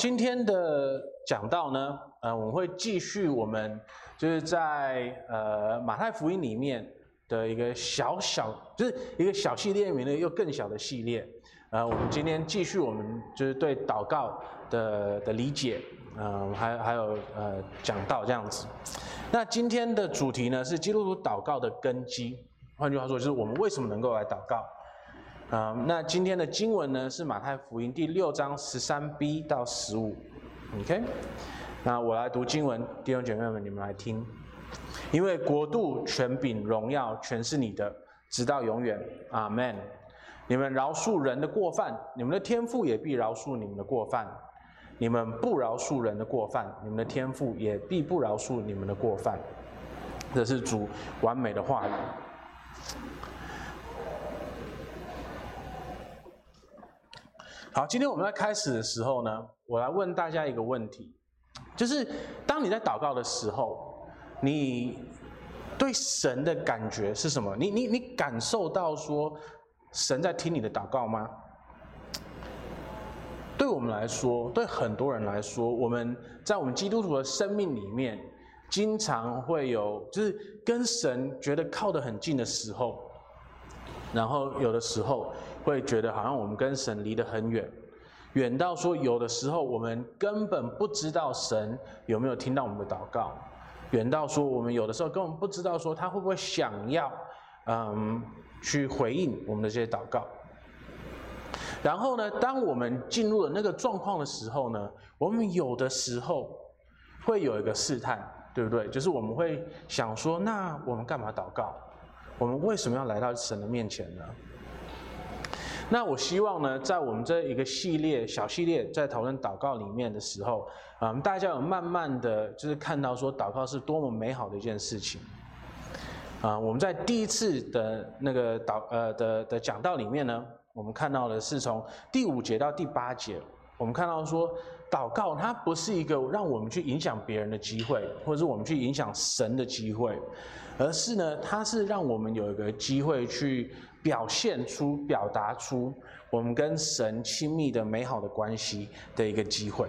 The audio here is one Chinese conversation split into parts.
今天的讲到呢，呃，我们会继续我们就是在呃马太福音里面的一个小小，就是一个小系列里面的又更小的系列。呃，我们今天继续我们就是对祷告的的理解，嗯、呃，还还有呃讲到这样子。那今天的主题呢是基督徒祷告的根基，换句话说就是我们为什么能够来祷告。啊、那今天的经文呢是马太福音第六章十三 b 到十五，OK？那我来读经文，弟兄姐妹们，你们来听。因为国度、权柄、荣耀，全是你的，直到永远。阿门。你们饶恕人的过犯，你们的天父也必饶恕你们的过犯；你们不饶恕人的过犯，你们的天父也必不饶恕你们的过犯。这是主完美的话语。好，今天我们在开始的时候呢，我来问大家一个问题，就是当你在祷告的时候，你对神的感觉是什么？你你你感受到说神在听你的祷告吗？对我们来说，对很多人来说，我们在我们基督徒的生命里面，经常会有就是跟神觉得靠得很近的时候。然后有的时候会觉得好像我们跟神离得很远，远到说有的时候我们根本不知道神有没有听到我们的祷告，远到说我们有的时候根本不知道说他会不会想要，嗯，去回应我们的这些祷告。然后呢，当我们进入了那个状况的时候呢，我们有的时候会有一个试探，对不对？就是我们会想说，那我们干嘛祷告？我们为什么要来到神的面前呢？那我希望呢，在我们这一个系列小系列在讨论祷告里面的时候，啊，大家有慢慢的就是看到说，祷告是多么美好的一件事情。啊，我们在第一次的那个祷呃的的讲道里面呢，我们看到的是从第五节到第八节。我们看到说，祷告它不是一个让我们去影响别人的机会，或者是我们去影响神的机会，而是呢，它是让我们有一个机会去表现出、表达出我们跟神亲密的美好的关系的一个机会。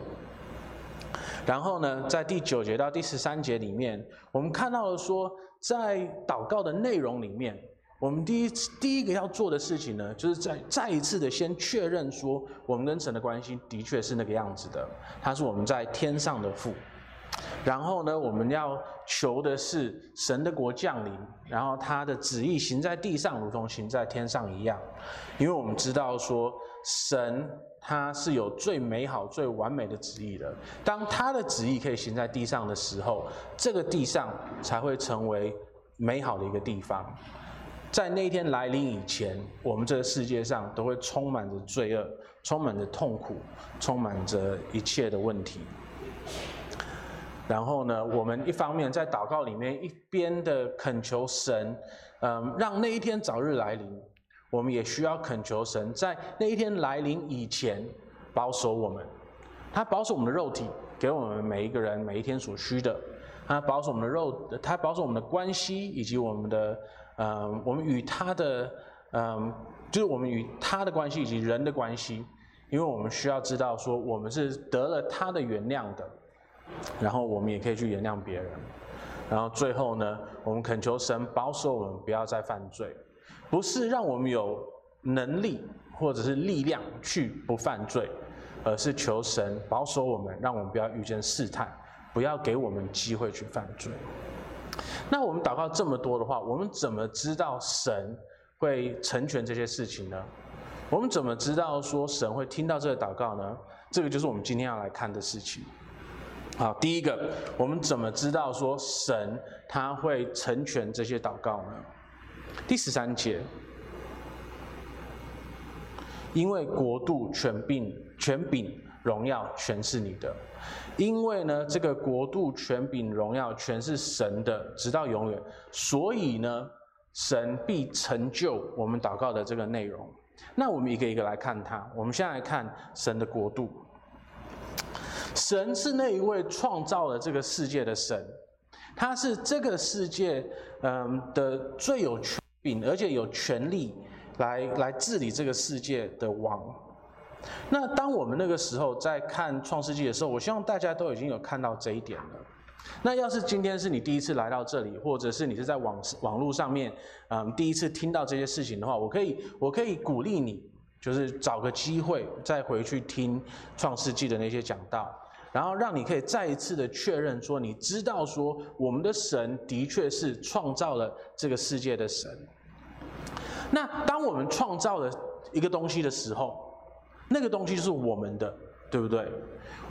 然后呢，在第九节到第十三节里面，我们看到了说，在祷告的内容里面。我们第一次第一个要做的事情呢，就是再再一次的先确认说，我们跟神的关系的确是那个样子的，他是我们在天上的父。然后呢，我们要求的是神的国降临，然后他的旨意行在地上，如同行在天上一样。因为我们知道说，神他是有最美好、最完美的旨意的。当他的旨意可以行在地上的时候，这个地上才会成为美好的一个地方。在那一天来临以前，我们这个世界上都会充满着罪恶，充满着痛苦，充满着一切的问题。然后呢，我们一方面在祷告里面一边的恳求神，嗯，让那一天早日来临；我们也需要恳求神，在那一天来临以前保守我们。他保守我们的肉体，给我们每一个人每一天所需的；他保守我们的肉，他保守我们的关系以及我们的。嗯，我们与他的，嗯，就是我们与他的关系以及人的关系，因为我们需要知道说，我们是得了他的原谅的，然后我们也可以去原谅别人，然后最后呢，我们恳求神保守我们不要再犯罪，不是让我们有能力或者是力量去不犯罪，而是求神保守我们，让我们不要遇见试探，不要给我们机会去犯罪。那我们祷告这么多的话，我们怎么知道神会成全这些事情呢？我们怎么知道说神会听到这个祷告呢？这个就是我们今天要来看的事情。好，第一个，我们怎么知道说神他会成全这些祷告呢？第十三节，因为国度、权柄、权柄、荣耀全是你的。因为呢，这个国度、权柄、荣耀全是神的，直到永远。所以呢，神必成就我们祷告的这个内容。那我们一个一个来看它。我们先来看神的国度。神是那一位创造了这个世界的神，他是这个世界嗯的最有权柄，而且有权力来来治理这个世界的王。那当我们那个时候在看创世纪的时候，我希望大家都已经有看到这一点了。那要是今天是你第一次来到这里，或者是你是在网网络上面，嗯，第一次听到这些事情的话，我可以我可以鼓励你，就是找个机会再回去听创世纪的那些讲道，然后让你可以再一次的确认说，你知道说我们的神的确是创造了这个世界的神。那当我们创造了一个东西的时候，那个东西就是我们的，对不对？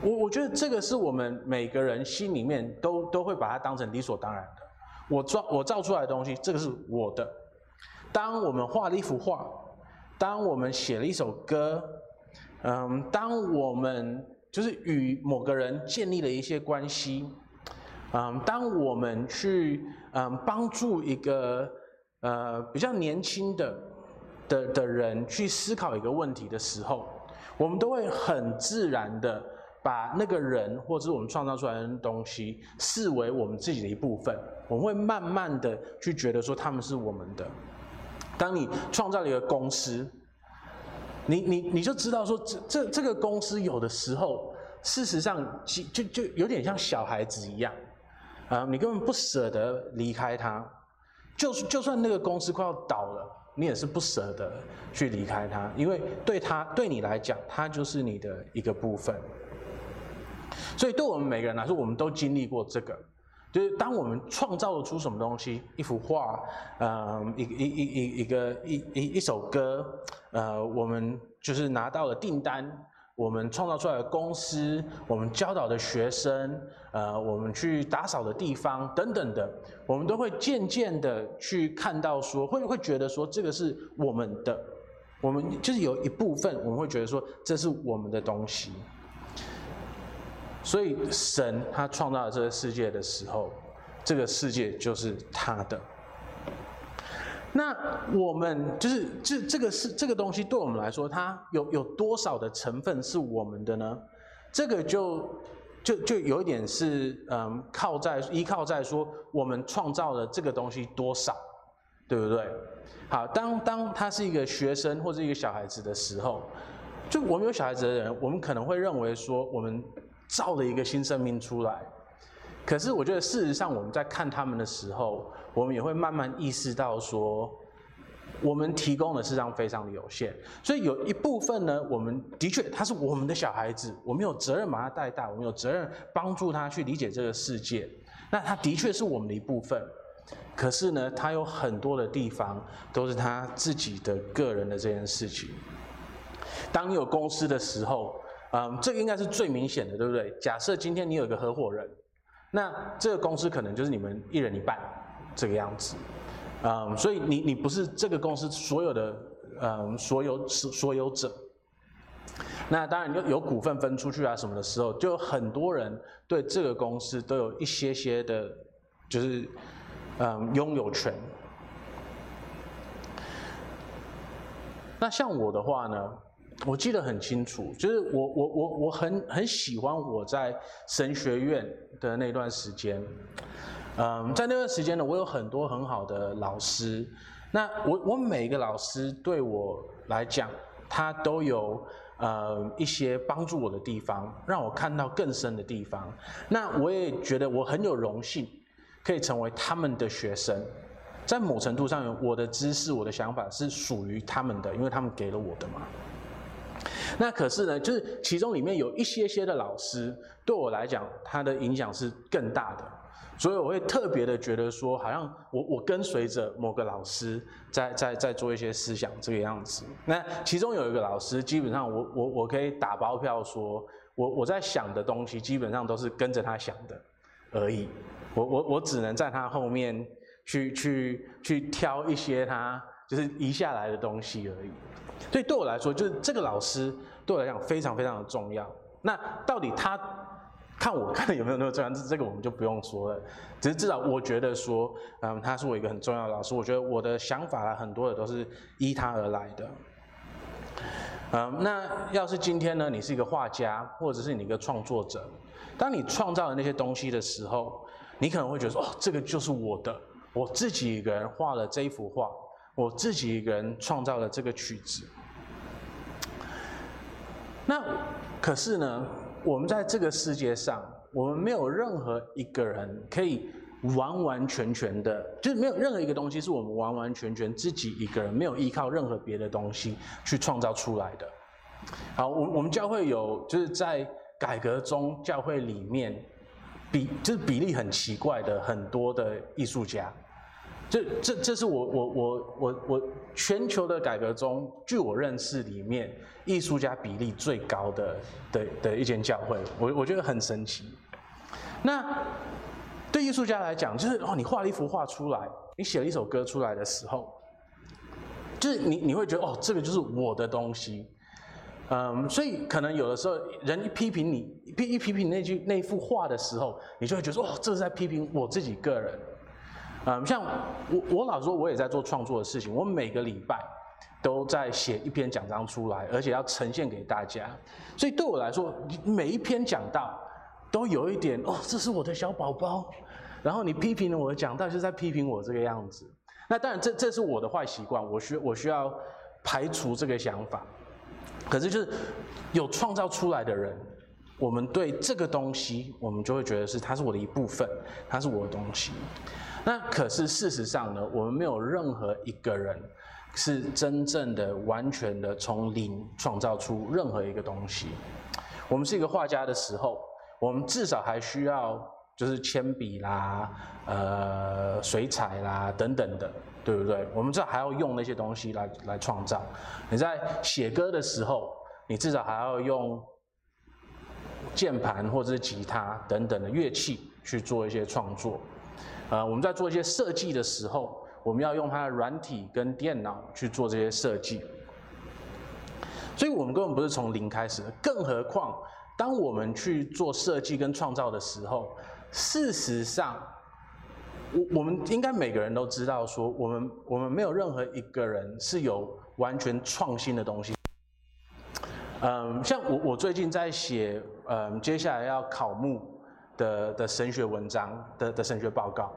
我我觉得这个是我们每个人心里面都都会把它当成理所当然的。我造我造出来的东西，这个是我的。当我们画了一幅画，当我们写了一首歌，嗯，当我们就是与某个人建立了一些关系，嗯，当我们去嗯帮助一个呃比较年轻的的的人去思考一个问题的时候。我们都会很自然的把那个人或者是我们创造出来的东西视为我们自己的一部分。我们会慢慢的去觉得说他们是我们的。当你创造了一个公司，你你你就知道说这这这个公司有的时候，事实上就就就有点像小孩子一样啊，你根本不舍得离开他，就就算那个公司快要倒了。你也是不舍得去离开他，因为对他对你来讲，他就是你的一个部分。所以对我们每个人来说，我们都经历过这个，就是当我们创造了出什么东西，一幅画，呃，一一一一一个一一一首歌，呃，我们就是拿到了订单。我们创造出来的公司，我们教导的学生，呃，我们去打扫的地方等等的，我们都会渐渐的去看到说，会会觉得说这个是我们的，我们就是有一部分我们会觉得说这是我们的东西。所以神他创造了这个世界的时候，这个世界就是他的。那我们就是这这个是这个东西对我们来说，它有有多少的成分是我们的呢？这个就就就有一点是嗯，靠在依靠在说我们创造了这个东西多少，对不对？好，当当他是一个学生或者一个小孩子的时候，就我们有小孩子的人，我们可能会认为说我们造了一个新生命出来。可是我觉得事实上我们在看他们的时候，我们也会慢慢意识到说，我们提供的事实上非常的有限，所以有一部分呢，我们的确他是我们的小孩子，我们有责任把他带大，我们有责任帮助他去理解这个世界。那他的确是我们的一部分，可是呢，他有很多的地方都是他自己的个人的这件事情。当你有公司的时候，嗯，这个应该是最明显的，对不对？假设今天你有一个合伙人。那这个公司可能就是你们一人一半这个样子，嗯，所以你你不是这个公司所有的嗯所有所所有者。那当然有有股份分出去啊什么的时候，就有很多人对这个公司都有一些些的，就是嗯拥有权。那像我的话呢？我记得很清楚，就是我我我我很很喜欢我在神学院的那段时间，嗯，在那段时间呢，我有很多很好的老师。那我我每个老师对我来讲，他都有呃一些帮助我的地方，让我看到更深的地方。那我也觉得我很有荣幸可以成为他们的学生，在某程度上，我的知识、我的想法是属于他们的，因为他们给了我的嘛。那可是呢，就是其中里面有一些些的老师，对我来讲，他的影响是更大的，所以我会特别的觉得说，好像我我跟随着某个老师在在在做一些思想这个样子。那其中有一个老师，基本上我我我可以打包票说，我我在想的东西基本上都是跟着他想的而已，我我我只能在他后面去去去挑一些他就是移下来的东西而已。所以对我来说，就是这个老师对我来讲非常非常的重要。那到底他看我看有没有那么重要？这这个我们就不用说了。只是至少我觉得说，嗯，他是我一个很重要的老师。我觉得我的想法啊，很多的都是依他而来的。嗯，那要是今天呢，你是一个画家，或者是你一个创作者，当你创造的那些东西的时候，你可能会觉得说，哦，这个就是我的，我自己一个人画了这一幅画。我自己一个人创造了这个曲子，那可是呢，我们在这个世界上，我们没有任何一个人可以完完全全的，就是没有任何一个东西是我们完完全全自己一个人没有依靠任何别的东西去创造出来的。好，我我们教会有就是在改革中教会里面比就是比例很奇怪的很多的艺术家。这这这是我我我我我全球的改革中，据我认识里面，艺术家比例最高的的的一间教会，我我觉得很神奇。那对艺术家来讲，就是哦，你画了一幅画出来，你写了一首歌出来的时候，就是你你会觉得哦，这个就是我的东西，嗯，所以可能有的时候人一批评你，一批一批评那句那幅画的时候，你就会觉得说哦，这是在批评我自己个人。嗯，像我我老说，我也在做创作的事情。我每个礼拜都在写一篇讲章出来，而且要呈现给大家。所以对我来说，每一篇讲道都有一点哦，这是我的小宝宝。然后你批评了我的讲道，就在批评我这个样子。那当然，这这是我的坏习惯，我需我需要排除这个想法。可是就是有创造出来的人，我们对这个东西，我们就会觉得是它是我的一部分，它是我的东西。那可是事实上呢，我们没有任何一个人是真正的、完全的从零创造出任何一个东西。我们是一个画家的时候，我们至少还需要就是铅笔啦、呃水彩啦等等的，对不对？我们至少还要用那些东西来来创造。你在写歌的时候，你至少还要用键盘或者是吉他等等的乐器去做一些创作。呃，我们在做一些设计的时候，我们要用它的软体跟电脑去做这些设计，所以我们根本不是从零开始的。更何况，当我们去做设计跟创造的时候，事实上，我我们应该每个人都知道，说我们我们没有任何一个人是有完全创新的东西。嗯，像我我最近在写，嗯，接下来要考目。的的神学文章的的神学报告，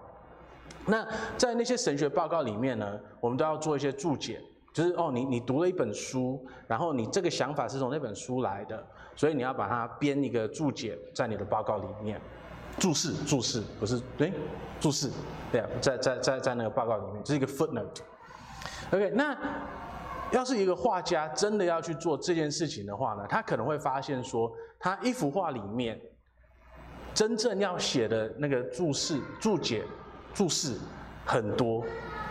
那在那些神学报告里面呢，我们都要做一些注解，就是哦，你你读了一本书，然后你这个想法是从那本书来的，所以你要把它编一个注解在你的报告里面，注释注释不是对，注释对，在在在在那个报告里面，这是一个 footnote。OK，那要是一个画家真的要去做这件事情的话呢，他可能会发现说，他一幅画里面。真正要写的那个注释、注解、注释很多，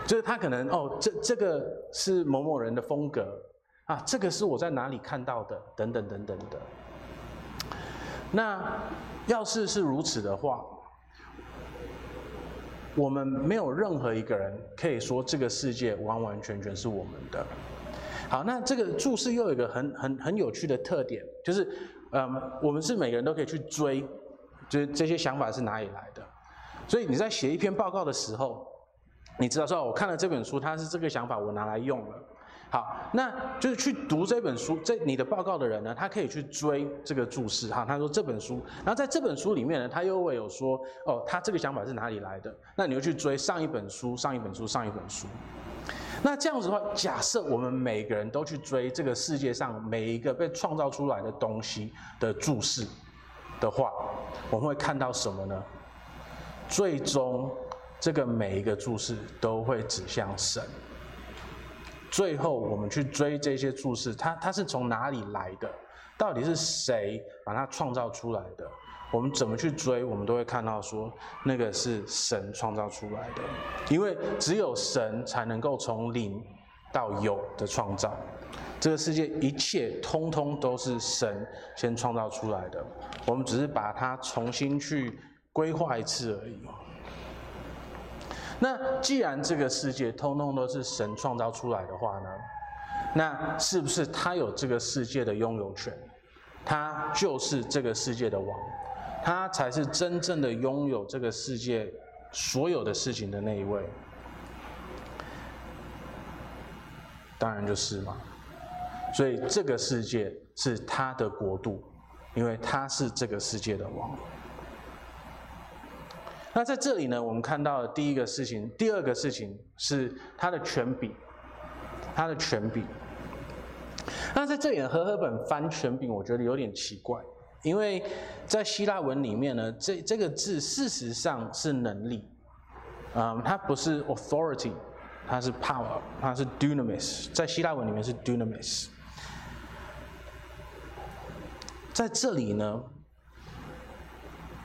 就是他可能哦，这这个是某某人的风格啊，这个是我在哪里看到的，等等等等的。那要是是如此的话，我们没有任何一个人可以说这个世界完完全全是我们的。好，那这个注释又有一个很很很有趣的特点，就是嗯，我们是每个人都可以去追。就是这些想法是哪里来的？所以你在写一篇报告的时候，你知道说，我看了这本书，它是这个想法，我拿来用了。好，那就是去读这本书，这你的报告的人呢，他可以去追这个注释哈。他说这本书，然后在这本书里面呢，他又会有说，哦，他这个想法是哪里来的？那你又去追上一本书，上一本书，上一本书。那这样子的话，假设我们每个人都去追这个世界上每一个被创造出来的东西的注释的话，我们会看到什么呢？最终，这个每一个注释都会指向神。最后，我们去追这些注释，它它是从哪里来的？到底是谁把它创造出来的？我们怎么去追，我们都会看到说，那个是神创造出来的。因为只有神才能够从零到有的创造。这个世界一切通通都是神先创造出来的，我们只是把它重新去规划一次而已。那既然这个世界通通都是神创造出来的话呢，那是不是他有这个世界的拥有权？他就是这个世界的王，他才是真正的拥有这个世界所有的事情的那一位？当然就是嘛。所以这个世界是他的国度，因为他是这个世界的王。那在这里呢，我们看到的第一个事情，第二个事情是他的权柄，他的权柄。那在这里，和合本翻权柄，我觉得有点奇怪，因为在希腊文里面呢，这这个字事实上是能力，嗯，它不是 authority，它是 power，它是 dunamis，在希腊文里面是 dunamis。在这里呢，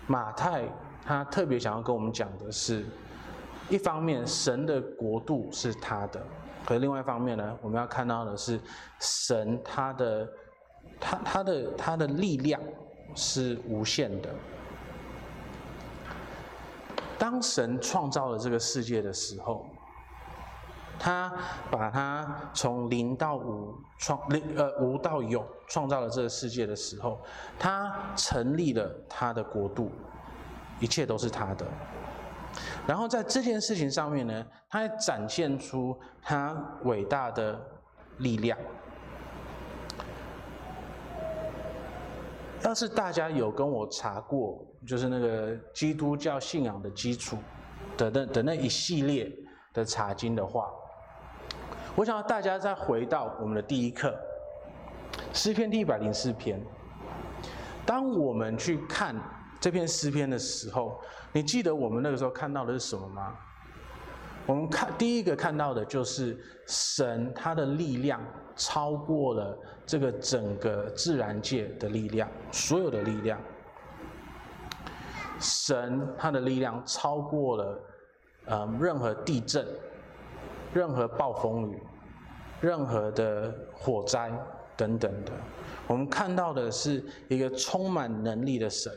马太他特别想要跟我们讲的是，一方面神的国度是他的。可是另外一方面呢，我们要看到的是神他的他他的他的力量是无限的。当神创造了这个世界的时候，他把它从零到无创零呃无到有创造了这个世界的时候，他成立了他的国度，一切都是他的。然后在这件事情上面呢，他也展现出他伟大的力量。要是大家有跟我查过，就是那个基督教信仰的基础的那的那一系列的查经的话，我想要大家再回到我们的第一课，诗篇第一百零四篇。当我们去看这篇诗篇的时候，你记得我们那个时候看到的是什么吗？我们看第一个看到的就是神他的力量超过了这个整个自然界的力量，所有的力量。神他的力量超过了呃任何地震、任何暴风雨、任何的火灾等等的。我们看到的是一个充满能力的神。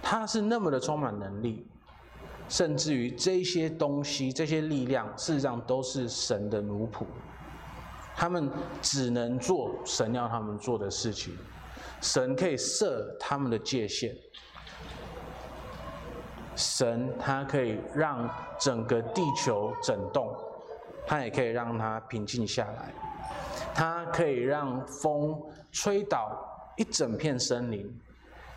他是那么的充满能力，甚至于这些东西、这些力量，事实上都是神的奴仆。他们只能做神要他们做的事情。神可以设他们的界限，神他可以让整个地球震动，他也可以让它平静下来。他可以让风吹倒一整片森林。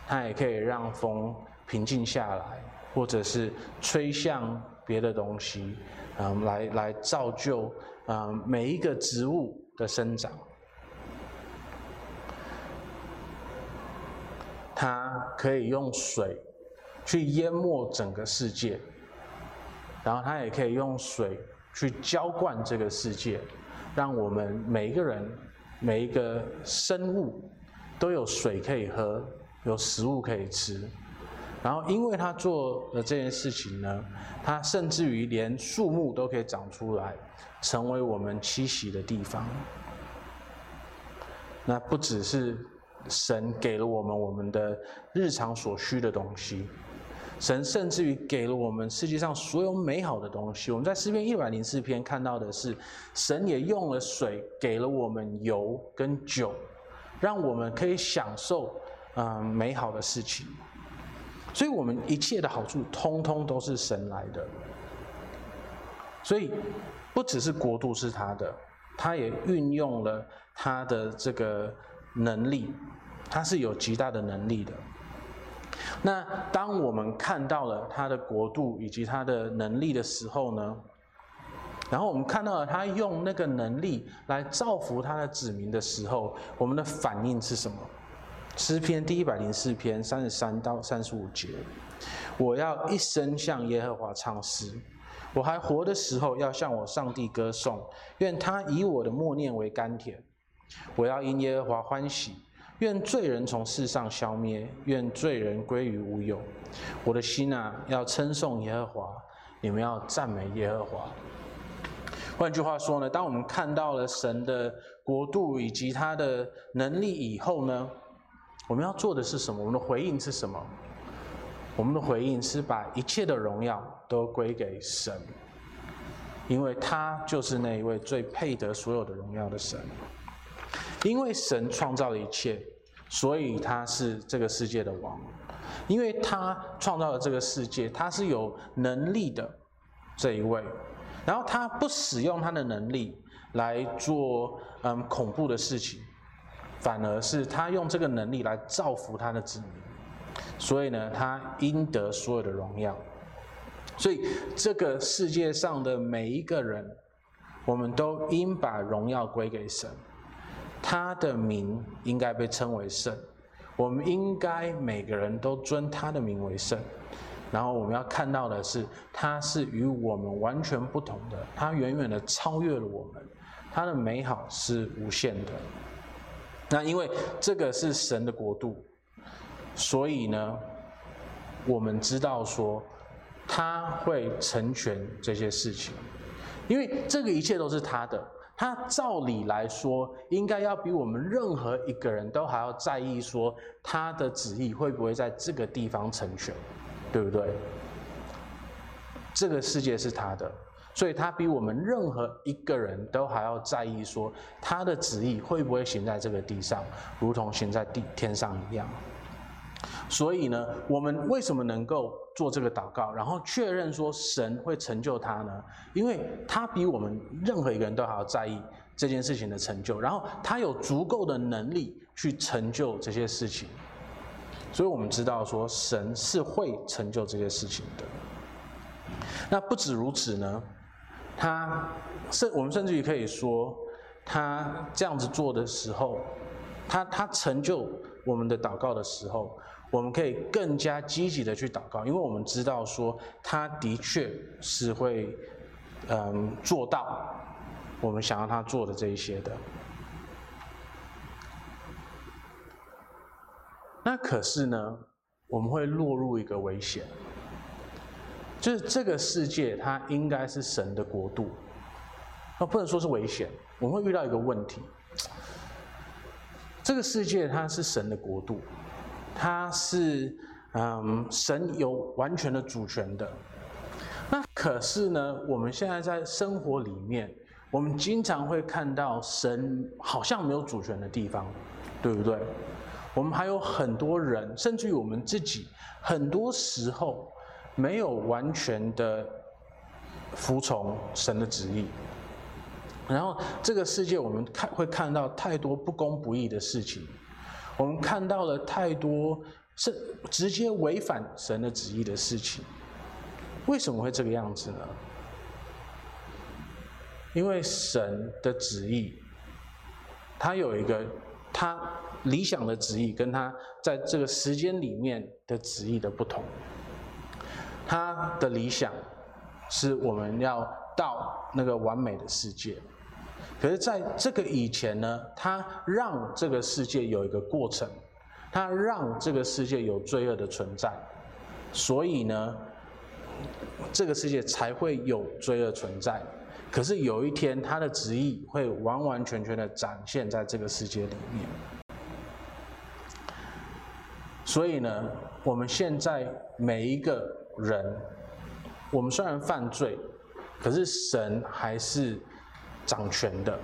它也可以让风平静下来，或者是吹向别的东西，嗯，来来造就嗯每一个植物的生长。它可以用水去淹没整个世界，然后它也可以用水去浇灌这个世界，让我们每一个人、每一个生物都有水可以喝。有食物可以吃，然后因为他做了这件事情呢，他甚至于连树木都可以长出来，成为我们栖息的地方。那不只是神给了我们我们的日常所需的东西，神甚至于给了我们世界上所有美好的东西。我们在诗篇一百零四篇看到的是，神也用了水给了我们油跟酒，让我们可以享受。嗯，美好的事情，所以我们一切的好处，通通都是神来的。所以，不只是国度是他的，他也运用了他的这个能力，他是有极大的能力的。那当我们看到了他的国度以及他的能力的时候呢，然后我们看到了他用那个能力来造福他的子民的时候，我们的反应是什么？诗篇第一百零四篇三十三到三十五节，我要一生向耶和华唱诗，我还活的时候要向我上帝歌颂，愿他以我的默念为甘甜。我要因耶和华欢喜，愿罪人从世上消灭，愿罪人归于无有。我的心啊，要称颂耶和华，你们要赞美耶和华。换句话说呢，当我们看到了神的国度以及他的能力以后呢，我们要做的是什么？我们的回应是什么？我们的回应是把一切的荣耀都归给神，因为他就是那一位最配得所有的荣耀的神。因为神创造了一切，所以他是这个世界的王。因为他创造了这个世界，他是有能力的这一位。然后他不使用他的能力来做嗯恐怖的事情。反而是他用这个能力来造福他的子民，所以呢，他应得所有的荣耀。所以这个世界上的每一个人，我们都应把荣耀归给神，他的名应该被称为圣，我们应该每个人都尊他的名为圣。然后我们要看到的是，他是与我们完全不同的，他远远的超越了我们，他的美好是无限的。那因为这个是神的国度，所以呢，我们知道说他会成全这些事情，因为这个一切都是他的。他照理来说，应该要比我们任何一个人都还要在意说他的旨意会不会在这个地方成全，对不对？这个世界是他的，所以他比我们任何一个人都还要在意说他的旨意会不会行在这个地上，如同行在地天上一样。所以呢，我们为什么能够做这个祷告，然后确认说神会成就他呢？因为他比我们任何一个人都还要在意这件事情的成就，然后他有足够的能力去成就这些事情，所以我们知道说神是会成就这些事情的。那不止如此呢，他甚我们甚至于可以说，他这样子做的时候，他他成就我们的祷告的时候。我们可以更加积极的去祷告，因为我们知道说他的确是会，嗯，做到我们想要他做的这一些的。那可是呢，我们会落入一个危险，就是这个世界它应该是神的国度，那不能说是危险，我们会遇到一个问题，这个世界它是神的国度。它是，嗯，神有完全的主权的。那可是呢，我们现在在生活里面，我们经常会看到神好像没有主权的地方，对不对？我们还有很多人，甚至于我们自己，很多时候没有完全的服从神的旨意。然后这个世界，我们看会看到太多不公不义的事情。我们看到了太多是直接违反神的旨意的事情，为什么会这个样子呢？因为神的旨意，他有一个他理想的旨意，跟他在这个时间里面的旨意的不同。他的理想是我们要到那个完美的世界。可是，在这个以前呢，他让这个世界有一个过程，他让这个世界有罪恶的存在，所以呢，这个世界才会有罪恶存在。可是有一天，他的旨意会完完全全的展现在这个世界里面。所以呢，我们现在每一个人，我们虽然犯罪，可是神还是。掌权的，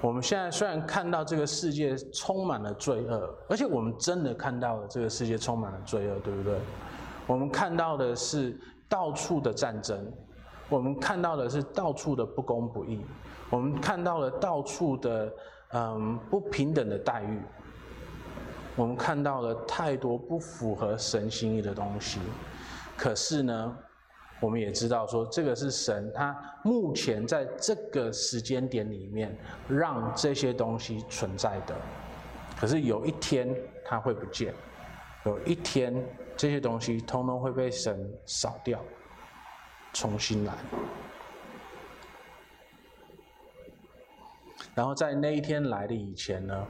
我们现在虽然看到这个世界充满了罪恶，而且我们真的看到了这个世界充满了罪恶，对不对？我们看到的是到处的战争，我们看到的是到处的不公不义，我们看到了到处的嗯不平等的待遇，我们看到了太多不符合神心意的东西。可是呢，我们也知道说，这个是神，他目前在这个时间点里面让这些东西存在的。可是有一天它会不见，有一天这些东西通通会被神扫掉，重新来。然后在那一天来的以前呢，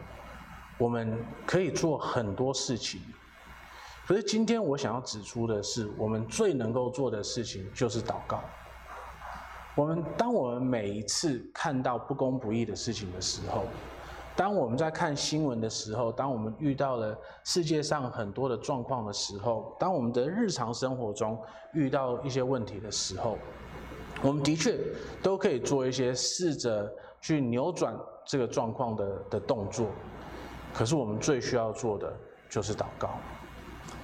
我们可以做很多事情。可是今天我想要指出的是，我们最能够做的事情就是祷告。我们当我们每一次看到不公不义的事情的时候，当我们在看新闻的时候，当我们遇到了世界上很多的状况的时候，当我们的日常生活中遇到一些问题的时候，我们的确都可以做一些试着去扭转这个状况的的动作。可是我们最需要做的就是祷告。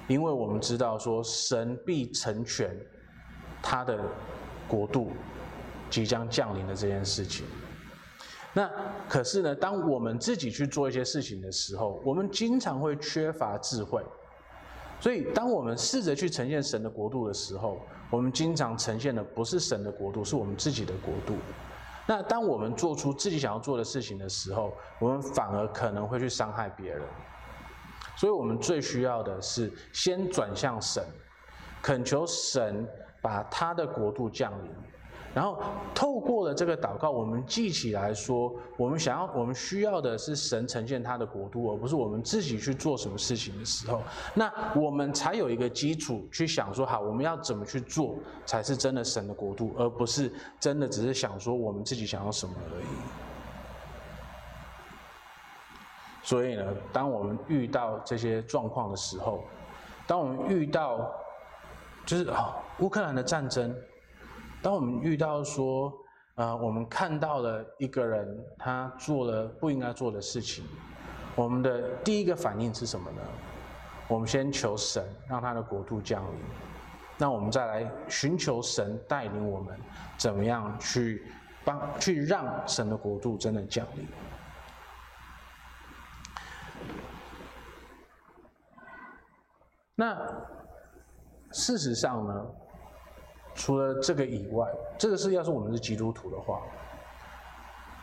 因为我们知道说神必成全他的国度即将降临的这件事情。那可是呢，当我们自己去做一些事情的时候，我们经常会缺乏智慧。所以，当我们试着去呈现神的国度的时候，我们经常呈现的不是神的国度，是我们自己的国度。那当我们做出自己想要做的事情的时候，我们反而可能会去伤害别人。所以，我们最需要的是先转向神，恳求神把他的国度降临。然后透过了这个祷告，我们记起来说，我们想要、我们需要的是神呈现他的国度，而不是我们自己去做什么事情的时候，那我们才有一个基础去想说，好，我们要怎么去做才是真的神的国度，而不是真的只是想说我们自己想要什么而已。所以呢，当我们遇到这些状况的时候，当我们遇到就是啊，乌克兰的战争。当我们遇到说，呃，我们看到了一个人他做了不应该做的事情，我们的第一个反应是什么呢？我们先求神让他的国度降临，那我们再来寻求神带领我们怎么样去帮去让神的国度真的降临。那事实上呢？除了这个以外，这个是要是我们是基督徒的话，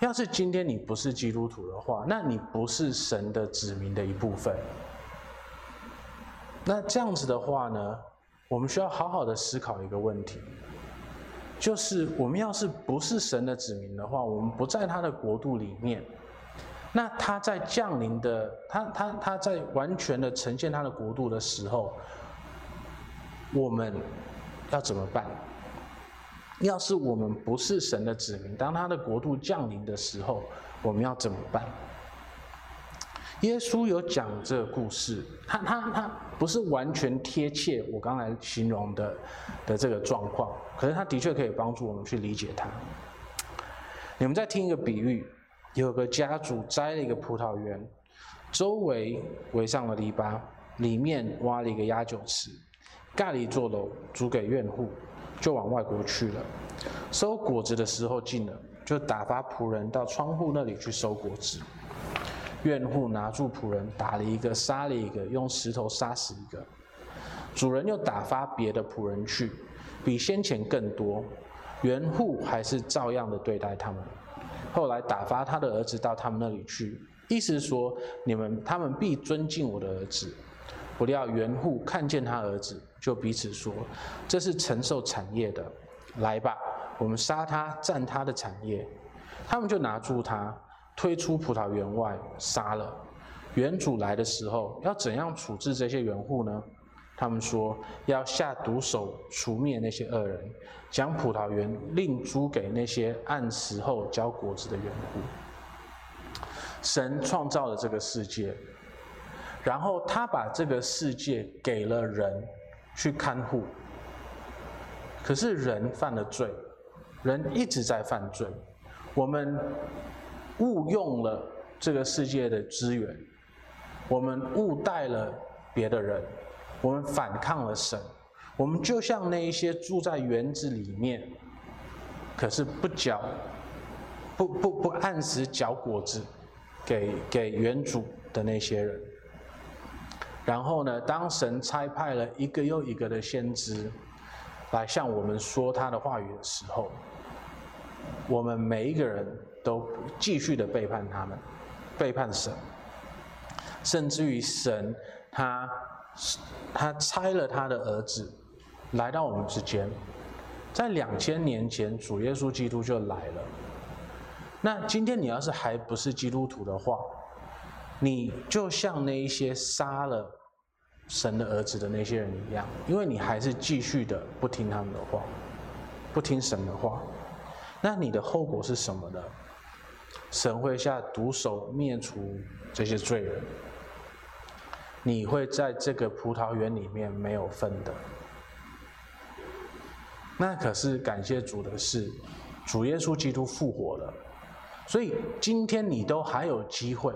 要是今天你不是基督徒的话，那你不是神的子民的一部分。那这样子的话呢，我们需要好好的思考一个问题，就是我们要是不是神的子民的话，我们不在他的国度里面，那他在降临的，他他他在完全的呈现他的国度的时候，我们。要怎么办？要是我们不是神的子民，当他的国度降临的时候，我们要怎么办？耶稣有讲这个故事，他他他不是完全贴切我刚才形容的的这个状况，可是他的确可以帮助我们去理解它。你们再听一个比喻：有个家主栽了一个葡萄园，周围围上了篱笆，里面挖了一个压酒池。盖了一座楼，租给院户，就往外国去了。收果子的时候近了，就打发仆人到窗户那里去收果子。院户拿住仆人，打了一个，杀了一个，用石头杀死一个。主人又打发别的仆人去，比先前更多。园户还是照样的对待他们。后来打发他的儿子到他们那里去，意思是说，你们他们必尊敬我的儿子。不料园户看见他儿子。就彼此说：“这是承受产业的，来吧，我们杀他，占他的产业。”他们就拿住他，推出葡萄园外，杀了。园主来的时候，要怎样处置这些园户呢？他们说：“要下毒手，除灭那些恶人，将葡萄园另租给那些按时候交果子的园户。”神创造了这个世界，然后他把这个世界给了人。去看护，可是人犯了罪，人一直在犯罪，我们误用了这个世界的资源，我们误待了别的人，我们反抗了神，我们就像那一些住在园子里面，可是不缴，不不不按时缴果子给给园主的那些人。然后呢，当神差派了一个又一个的先知来向我们说他的话语的时候，我们每一个人都继续的背叛他们，背叛神，甚至于神他他拆了他的儿子来到我们之间，在两千年前，主耶稣基督就来了。那今天你要是还不是基督徒的话，你就像那一些杀了神的儿子的那些人一样，因为你还是继续的不听他们的话，不听神的话，那你的后果是什么呢？神会下毒手灭除这些罪人，你会在这个葡萄园里面没有份的。那可是感谢主的是，主耶稣基督复活了，所以今天你都还有机会。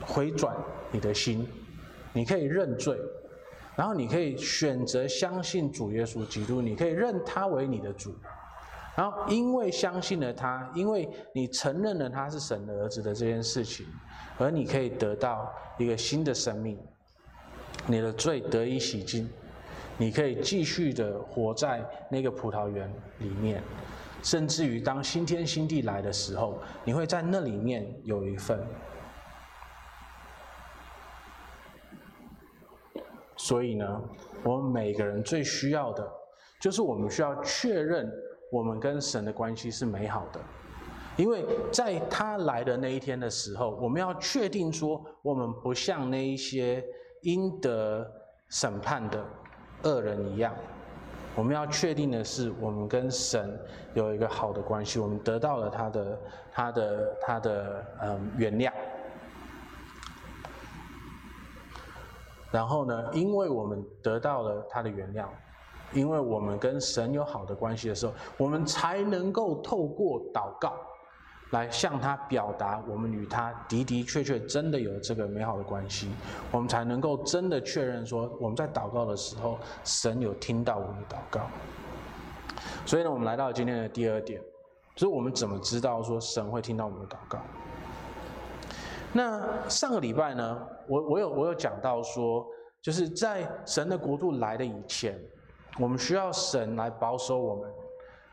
回转你的心，你可以认罪，然后你可以选择相信主耶稣基督，你可以认他为你的主，然后因为相信了他，因为你承认了他是神的儿子的这件事情，而你可以得到一个新的生命，你的罪得以洗净，你可以继续的活在那个葡萄园里面，甚至于当新天新地来的时候，你会在那里面有一份。所以呢，我们每个人最需要的，就是我们需要确认我们跟神的关系是美好的，因为在他来的那一天的时候，我们要确定说，我们不像那一些应得审判的恶人一样，我们要确定的是，我们跟神有一个好的关系，我们得到了他的、他的、他的嗯原谅。然后呢，因为我们得到了他的原谅，因为我们跟神有好的关系的时候，我们才能够透过祷告，来向他表达我们与他的的确确真的有这个美好的关系，我们才能够真的确认说，我们在祷告的时候，神有听到我们的祷告。所以呢，我们来到今天的第二点，就是我们怎么知道说神会听到我们的祷告？那上个礼拜呢，我我有我有讲到说，就是在神的国度来的以前，我们需要神来保守我们，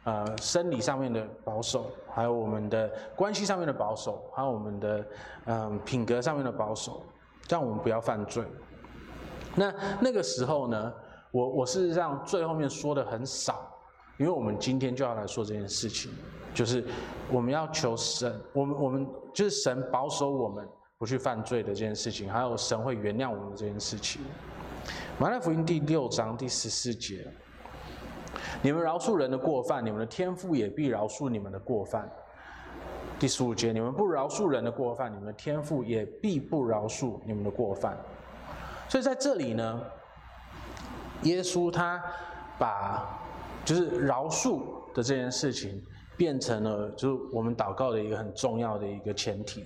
呃，生理上面的保守，还有我们的关系上面的保守，还有我们的嗯、呃、品格上面的保守，这样我们不要犯罪。那那个时候呢，我我事实上最后面说的很少，因为我们今天就要来说这件事情。就是我们要求神，我们我们就是神保守我们不去犯罪的这件事情，还有神会原谅我们这件事情。马太福音第六章第十四节，你们饶恕人的过犯，你们的天父也必饶恕你们的过犯。第十五节，你们不饶恕人的过犯，你们的天父也必不饶恕你们的过犯。所以在这里呢，耶稣他把就是饶恕的这件事情。变成了就是我们祷告的一个很重要的一个前提。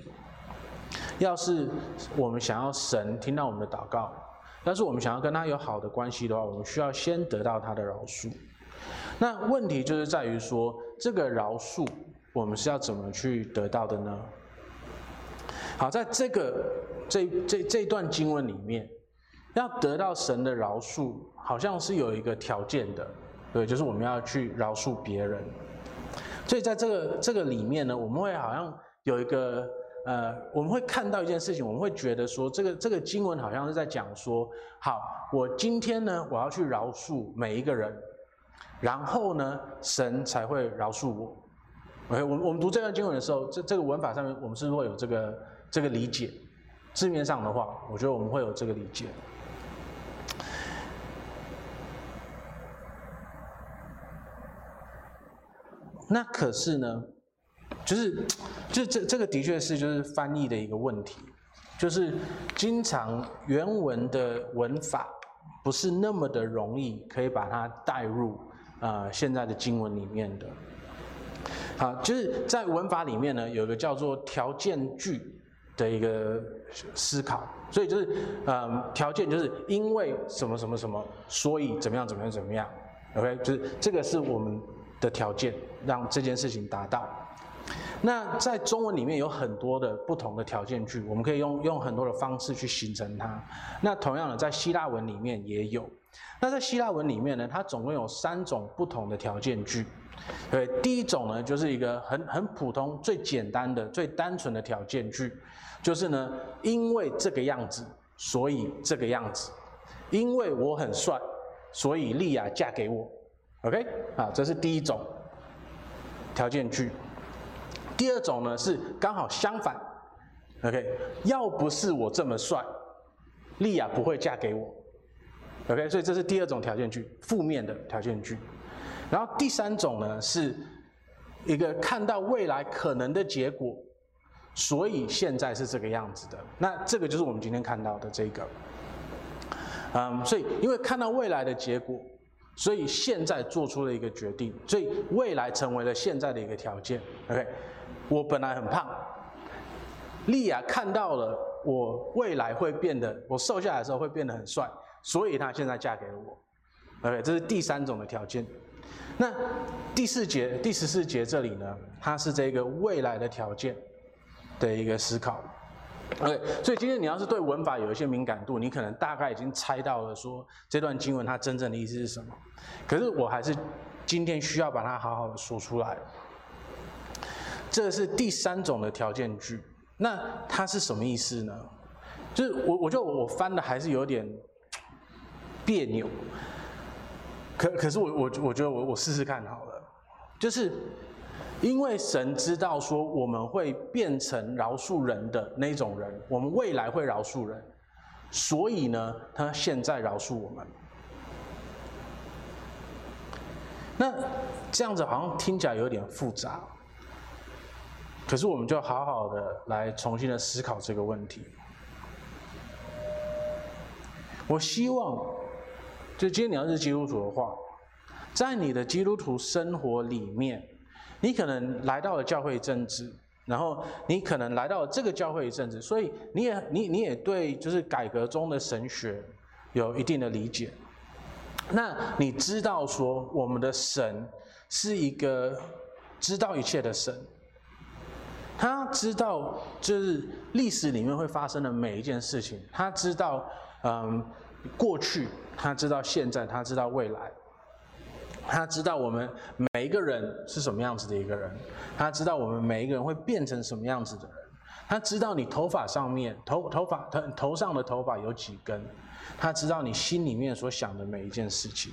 要是我们想要神听到我们的祷告，要是我们想要跟他有好的关系的话，我们需要先得到他的饶恕。那问题就是在于说，这个饶恕我们是要怎么去得到的呢？好，在这个这这这段经文里面，要得到神的饶恕，好像是有一个条件的，对，就是我们要去饶恕别人。所以在这个这个里面呢，我们会好像有一个呃，我们会看到一件事情，我们会觉得说，这个这个经文好像是在讲说，好，我今天呢，我要去饶恕每一个人，然后呢，神才会饶恕我。OK，我们我们读这段经文的时候，这这个文法上面，我们是不是会有这个这个理解？字面上的话，我觉得我们会有这个理解。那可是呢，就是，就这这个的确是就是翻译的一个问题，就是经常原文的文法不是那么的容易可以把它带入、呃、现在的经文里面的。好，就是在文法里面呢，有个叫做条件句的一个思考，所以就是嗯，条件就是因为什么什么什么，所以怎么样怎么样怎么样，OK，就是这个是我们。的条件让这件事情达到。那在中文里面有很多的不同的条件句，我们可以用用很多的方式去形成它。那同样的，在希腊文里面也有。那在希腊文里面呢，它总共有三种不同的条件句。对，第一种呢，就是一个很很普通、最简单的、最单纯的条件句，就是呢，因为这个样子，所以这个样子。因为我很帅，所以莉亚嫁给我。OK，啊，这是第一种条件句。第二种呢是刚好相反。OK，要不是我这么帅，莉亚不会嫁给我。OK，所以这是第二种条件句，负面的条件句。然后第三种呢是一个看到未来可能的结果，所以现在是这个样子的。那这个就是我们今天看到的这个。嗯，所以因为看到未来的结果。所以现在做出了一个决定，所以未来成为了现在的一个条件。OK，我本来很胖，莉亚看到了我未来会变得，我瘦下来的时候会变得很帅，所以她现在嫁给了我。OK，这是第三种的条件。那第四节、第十四节这里呢，它是这个未来的条件的一个思考。OK，所以今天你要是对文法有一些敏感度，你可能大概已经猜到了说这段经文它真正的意思是什么。可是我还是今天需要把它好好的说出来。这是第三种的条件句，那它是什么意思呢？就是我，我就我翻的还是有点别扭，可可是我我我觉得我我试试看好了，就是因为神知道说我们会变成饶恕人的那种人，我们未来会饶恕人，所以呢，他现在饶恕我们。那这样子好像听起来有点复杂。可是，我们就好好的来重新的思考这个问题。我希望，就今天你要是基督徒的话，在你的基督徒生活里面，你可能来到了教会一阵子，然后你可能来到了这个教会一阵子，所以你也你你也对就是改革中的神学有一定的理解。那你知道说，我们的神是一个知道一切的神。他知道，就是历史里面会发生的每一件事情。他知道，嗯，过去，他知道现在，他知道未来。他知道我们每一个人是什么样子的一个人。他知道我们每一个人会变成什么样子的人。他知道你头发上面头头发头头上的头发有几根。他知道你心里面所想的每一件事情。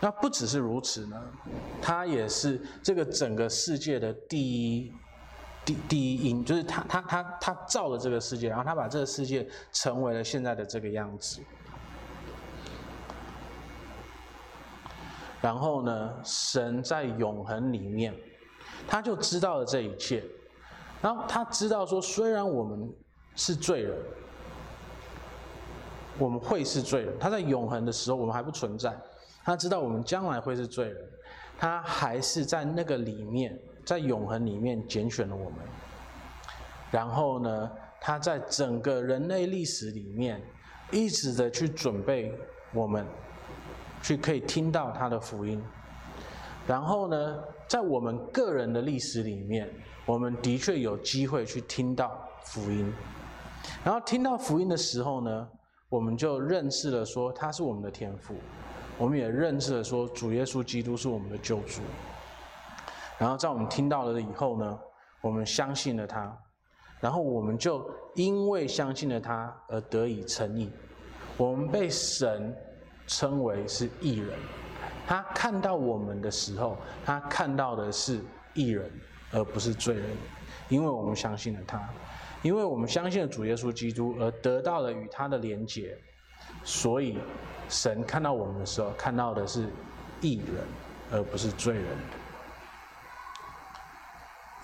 那不只是如此呢，他也是这个整个世界的第一第第一因，就是他他他他造了这个世界，然后他把这个世界成为了现在的这个样子。然后呢，神在永恒里面，他就知道了这一切。然后他知道说，虽然我们是罪人，我们会是罪人，他在永恒的时候，我们还不存在。他知道我们将来会是罪人，他还是在那个里面，在永恒里面拣选了我们。然后呢，他在整个人类历史里面，一直的去准备我们，去可以听到他的福音。然后呢，在我们个人的历史里面，我们的确有机会去听到福音。然后听到福音的时候呢，我们就认识了说他是我们的天父。我们也认识了说，主耶稣基督是我们的救主。然后在我们听到了以后呢，我们相信了他，然后我们就因为相信了他而得以称义。我们被神称为是义人。他看到我们的时候，他看到的是义人，而不是罪人，因为我们相信了他，因为我们相信了主耶稣基督，而得到了与他的连结，所以。神看到我们的时候，看到的是义人，而不是罪人。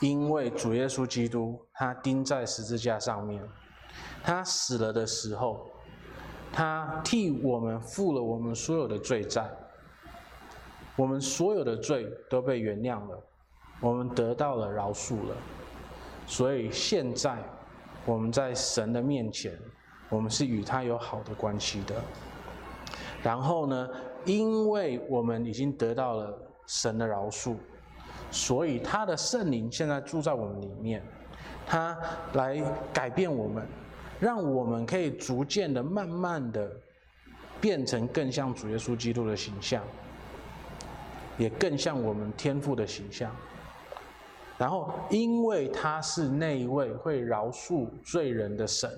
因为主耶稣基督他钉在十字架上面，他死了的时候，他替我们付了我们所有的罪债，我们所有的罪都被原谅了，我们得到了饶恕了。所以现在我们在神的面前，我们是与他有好的关系的。然后呢，因为我们已经得到了神的饶恕，所以他的圣灵现在住在我们里面，他来改变我们，让我们可以逐渐的、慢慢的变成更像主耶稣基督的形象，也更像我们天父的形象。然后，因为他是那一位会饶恕罪人的神，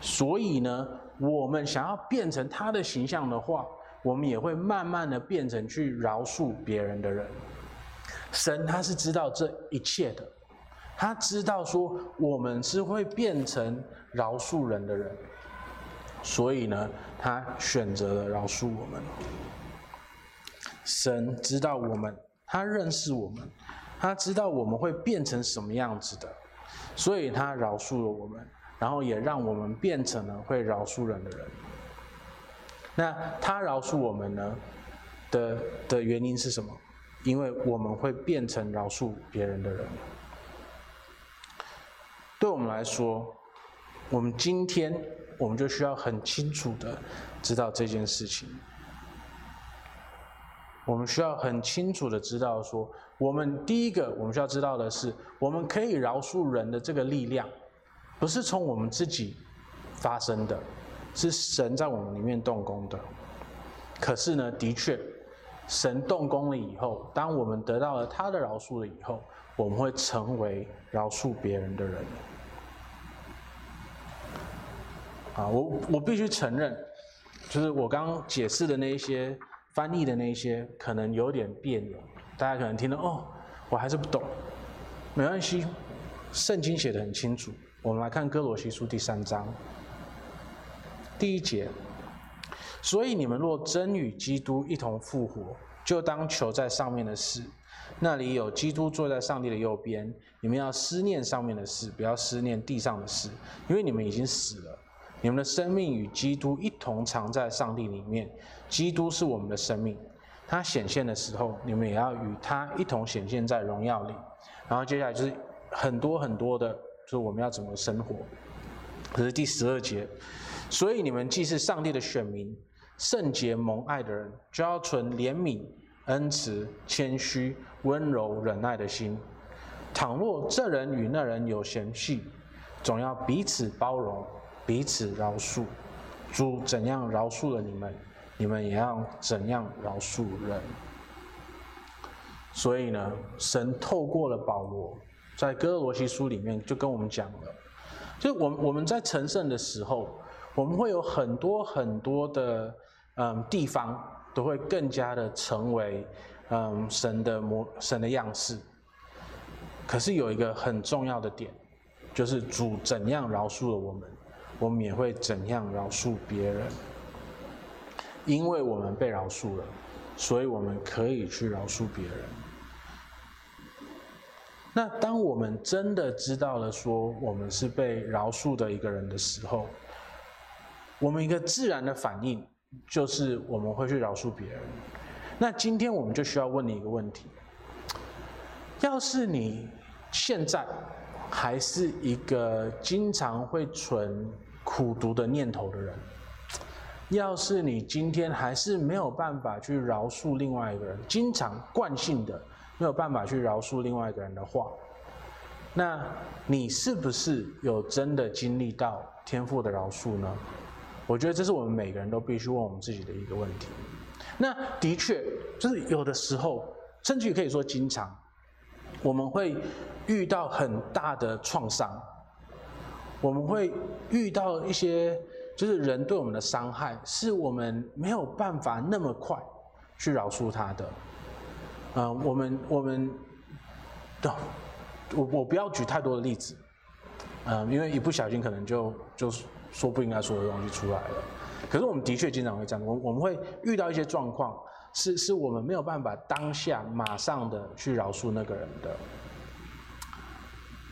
所以呢。我们想要变成他的形象的话，我们也会慢慢的变成去饶恕别人的人。神他是知道这一切的，他知道说我们是会变成饶恕人的人，所以呢，他选择了饶恕我们。神知道我们，他认识我们，他知道我们会变成什么样子的，所以他饶恕了我们。然后也让我们变成了会饶恕人的人。那他饶恕我们呢的的原因是什么？因为我们会变成饶恕别人的人。对我们来说，我们今天我们就需要很清楚的知道这件事情。我们需要很清楚的知道说，我们第一个我们需要知道的是，我们可以饶恕人的这个力量。不是从我们自己发生的，是神在我们里面动工的。可是呢，的确，神动工了以后，当我们得到了他的饶恕了以后，我们会成为饶恕别人的人。啊，我我必须承认，就是我刚刚解释的那一些翻译的那些，可能有点别扭，大家可能听到哦，我还是不懂，没关系，圣经写得很清楚。我们来看歌罗西书第三章第一节。所以你们若真与基督一同复活，就当求在上面的事，那里有基督坐在上帝的右边。你们要思念上面的事，不要思念地上的事，因为你们已经死了，你们的生命与基督一同藏在上帝里面。基督是我们的生命，他显现的时候，你们也要与他一同显现在荣耀里。然后接下来就是很多很多的，就是我们要怎么生活。可是第十二节，所以你们既是上帝的选民。圣洁蒙爱的人，就要存怜悯、恩慈、谦虚、温柔、忍耐的心。倘若这人与那人有嫌隙，总要彼此包容，彼此饶恕。主怎样饶恕了你们，你们也要怎样饶恕人。所以呢，神透过了保罗，在哥罗西书里面就跟我们讲了，就我们我们在成圣的时候，我们会有很多很多的。嗯，地方都会更加的成为嗯神的模神的样式。可是有一个很重要的点，就是主怎样饶恕了我们，我们也会怎样饶恕别人。因为我们被饶恕了，所以我们可以去饶恕别人。那当我们真的知道了说我们是被饶恕的一个人的时候，我们一个自然的反应。就是我们会去饶恕别人。那今天我们就需要问你一个问题：要是你现在还是一个经常会存苦毒的念头的人，要是你今天还是没有办法去饶恕另外一个人，经常惯性的没有办法去饶恕另外一个人的话，那你是不是有真的经历到天父的饶恕呢？我觉得这是我们每个人都必须问我们自己的一个问题。那的确，就是有的时候，甚至于可以说经常，我们会遇到很大的创伤，我们会遇到一些就是人对我们的伤害，是我们没有办法那么快去饶恕他的。嗯，我们我们，我我不要举太多的例子，嗯，因为一不小心可能就就。说不应该说的东西出来了，可是我们的确经常会这样，我我们会遇到一些状况，是是我们没有办法当下马上的去饶恕那个人的。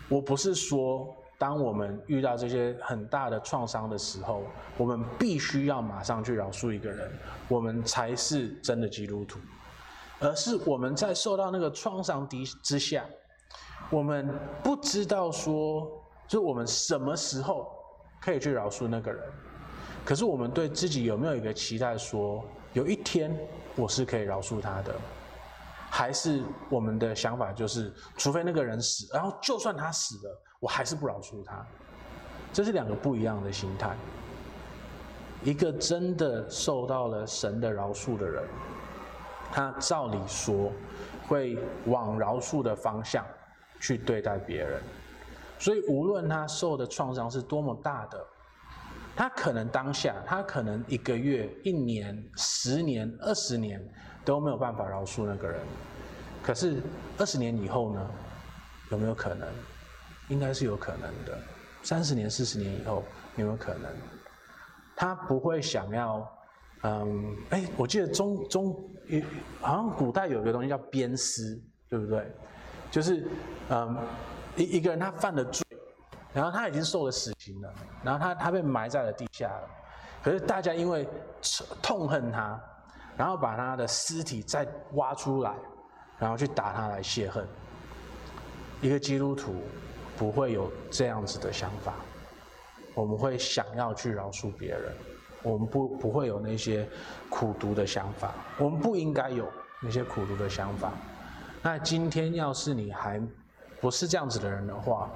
我不是说，当我们遇到这些很大的创伤的时候，我们必须要马上去饶恕一个人，我们才是真的基督徒，而是我们在受到那个创伤的之下，我们不知道说，就我们什么时候。可以去饶恕那个人，可是我们对自己有没有一个期待说，有一天我是可以饶恕他的，还是我们的想法就是，除非那个人死，然后就算他死了，我还是不饶恕他。这是两个不一样的心态。一个真的受到了神的饶恕的人，他照理说会往饶恕的方向去对待别人。所以，无论他受的创伤是多么大的，他可能当下，他可能一个月、一年、十年、二十年都没有办法饶恕那个人。可是，二十年以后呢？有没有可能？应该是有可能的。三十年、四十年以后有没有可能？他不会想要，嗯，哎，我记得中中，好像古代有一个东西叫鞭尸，对不对？就是，嗯。一一个人他犯了罪，然后他已经受了死刑了，然后他他被埋在了地下了，可是大家因为痛恨他，然后把他的尸体再挖出来，然后去打他来泄恨。一个基督徒不会有这样子的想法，我们会想要去饶恕别人，我们不不会有那些苦毒的想法，我们不应该有那些苦毒的想法。那今天要是你还不是这样子的人的话，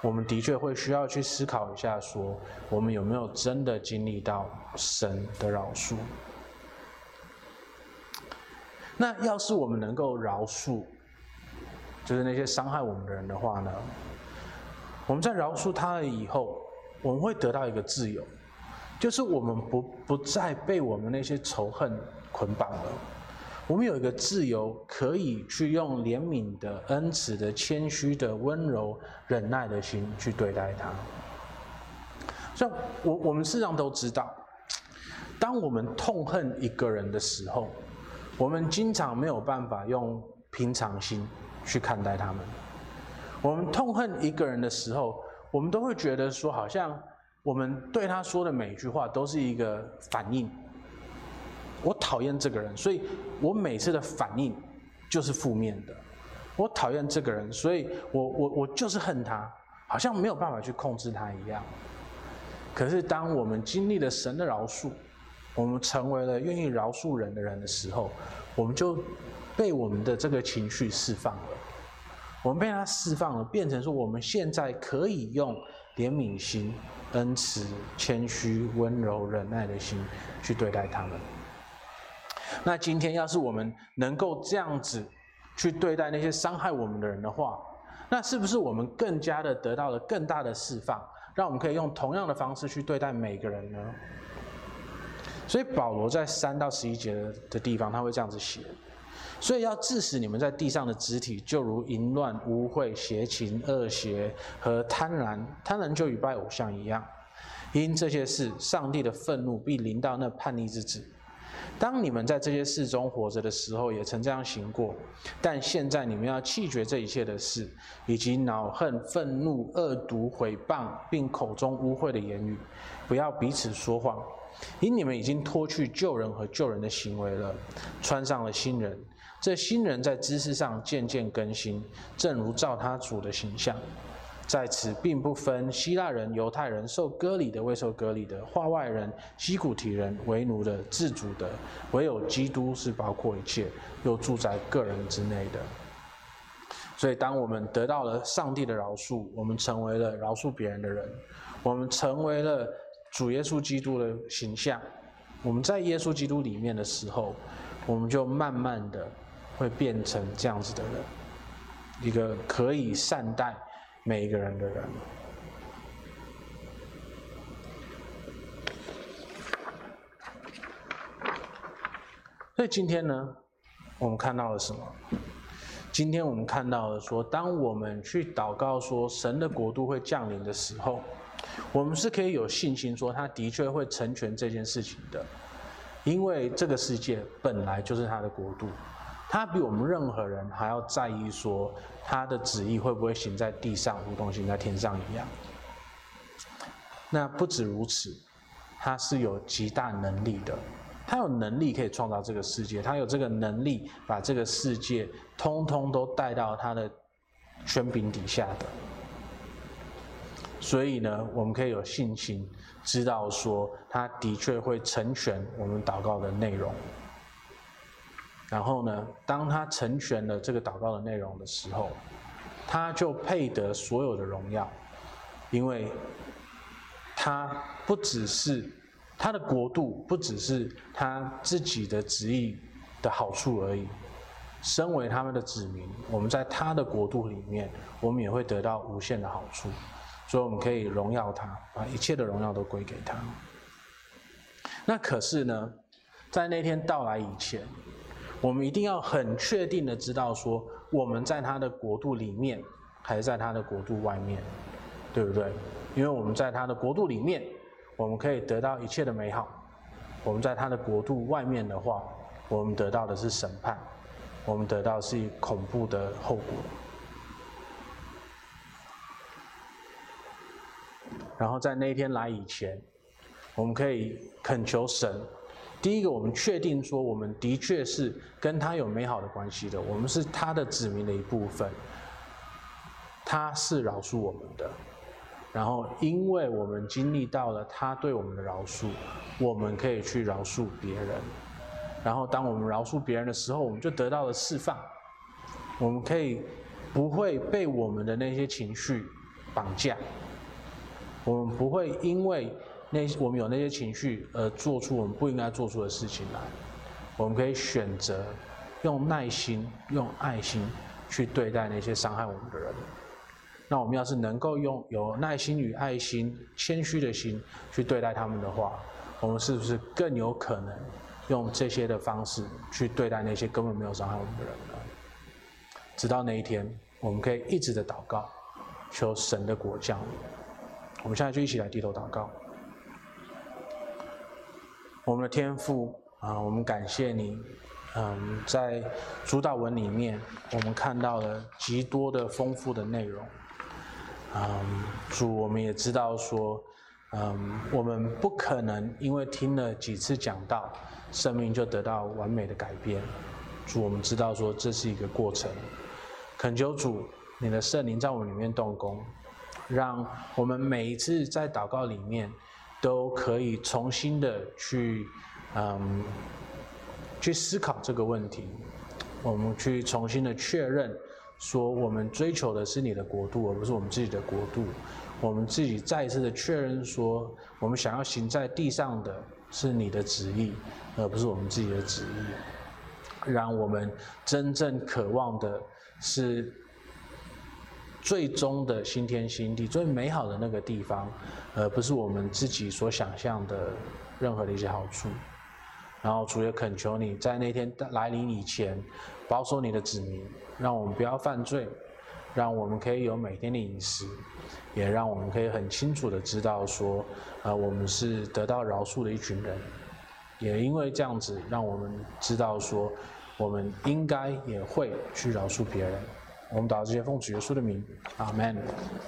我们的确会需要去思考一下，说我们有没有真的经历到神的饶恕？那要是我们能够饶恕，就是那些伤害我们的人的话呢，我们在饶恕他了以后，我们会得到一个自由，就是我们不不再被我们那些仇恨捆绑了。我们有一个自由，可以去用怜悯的、恩慈的、谦虚的、温柔、忍耐的心去对待他。像我，我们事实上都知道，当我们痛恨一个人的时候，我们经常没有办法用平常心去看待他们。我们痛恨一个人的时候，我们都会觉得说，好像我们对他说的每一句话都是一个反应。我讨厌这个人，所以我每次的反应就是负面的。我讨厌这个人，所以我我我就是恨他，好像没有办法去控制他一样。可是当我们经历了神的饶恕，我们成为了愿意饶恕人的人的时候，我们就被我们的这个情绪释放了。我们被他释放了，变成说我们现在可以用怜悯心、恩慈、谦虚、温柔、忍耐的心去对待他们。那今天要是我们能够这样子去对待那些伤害我们的人的话，那是不是我们更加的得到了更大的释放，让我们可以用同样的方式去对待每个人呢？所以保罗在三到十一节的地方，他会这样子写：所以要致使你们在地上的肢体，就如淫乱、污秽、邪情、恶邪和贪婪，贪婪就与拜偶像一样。因这些事，上帝的愤怒必临到那叛逆之子。当你们在这些事中活着的时候，也曾这样行过，但现在你们要弃绝这一切的事，以及恼恨、愤怒、恶毒、毁谤，并口中污秽的言语，不要彼此说谎，因你们已经脱去旧人和旧人的行为了，穿上了新人。这新人在知识上渐渐更新，正如照他主的形象。在此，并不分希腊人、犹太人，受割礼的、未受割礼的，化外人、西古提人，为奴的、自主的，唯有基督是包括一切，又住在个人之内的。所以，当我们得到了上帝的饶恕，我们成为了饶恕别人的人，我们成为了主耶稣基督的形象。我们在耶稣基督里面的时候，我们就慢慢的会变成这样子的人，一个可以善待。每一个人的人，所以今天呢，我们看到了什么？今天我们看到了说，当我们去祷告说神的国度会降临的时候，我们是可以有信心说，他的确会成全这件事情的，因为这个世界本来就是他的国度。他比我们任何人还要在意，说他的旨意会不会行在地上，如同行在天上一样。那不止如此，他是有极大能力的，他有能力可以创造这个世界，他有这个能力把这个世界通通都带到他的权柄底下的。所以呢，我们可以有信心，知道说他的确会成全我们祷告的内容。然后呢，当他成全了这个祷告的内容的时候，他就配得所有的荣耀，因为他不只是他的国度，不只是他自己的旨意的好处而已。身为他们的子民，我们在他的国度里面，我们也会得到无限的好处，所以我们可以荣耀他，把一切的荣耀都归给他。那可是呢，在那天到来以前，我们一定要很确定的知道，说我们在他的国度里面，还是在他的国度外面，对不对？因为我们在他的国度里面，我们可以得到一切的美好；我们在他的国度外面的话，我们得到的是审判，我们得到是恐怖的后果。然后在那一天来以前，我们可以恳求神。第一个，我们确定说，我们的确是跟他有美好的关系的，我们是他的子民的一部分。他是饶恕我们的，然后因为我们经历到了他对我们的饶恕，我们可以去饶恕别人。然后当我们饶恕别人的时候，我们就得到了释放。我们可以不会被我们的那些情绪绑架，我们不会因为。那我们有那些情绪，而做出我们不应该做出的事情来，我们可以选择用耐心、用爱心去对待那些伤害我们的人。那我们要是能够用有耐心与爱心、谦虚的心去对待他们的话，我们是不是更有可能用这些的方式去对待那些根本没有伤害我们的人呢？直到那一天，我们可以一直的祷告，求神的国降临。我们现在就一起来低头祷告。我们的天父啊，我们感谢你。嗯，在主导文里面，我们看到了极多的丰富的内容。嗯，主，我们也知道说，嗯，我们不可能因为听了几次讲道，生命就得到完美的改变。主，我们知道说这是一个过程。恳求主，你的圣灵在我们里面动工，让我们每一次在祷告里面，都可以重新的去，嗯。去思考这个问题，我们去重新的确认，说我们追求的是你的国度，而不是我们自己的国度。我们自己再一次的确认说，我们想要行在地上的是你的旨意，而不是我们自己的旨意。让我们真正渴望的是最终的新天新地，最美好的那个地方，而不是我们自己所想象的任何的一些好处。然后主也恳求你在那天来临以前，保守你的子民，让我们不要犯罪，让我们可以有每天的饮食，也让我们可以很清楚的知道说，呃，我们是得到饶恕的一群人，也因为这样子，让我们知道说，我们应该也会去饶恕别人。我们祷告这些奉主耶稣的名，阿门。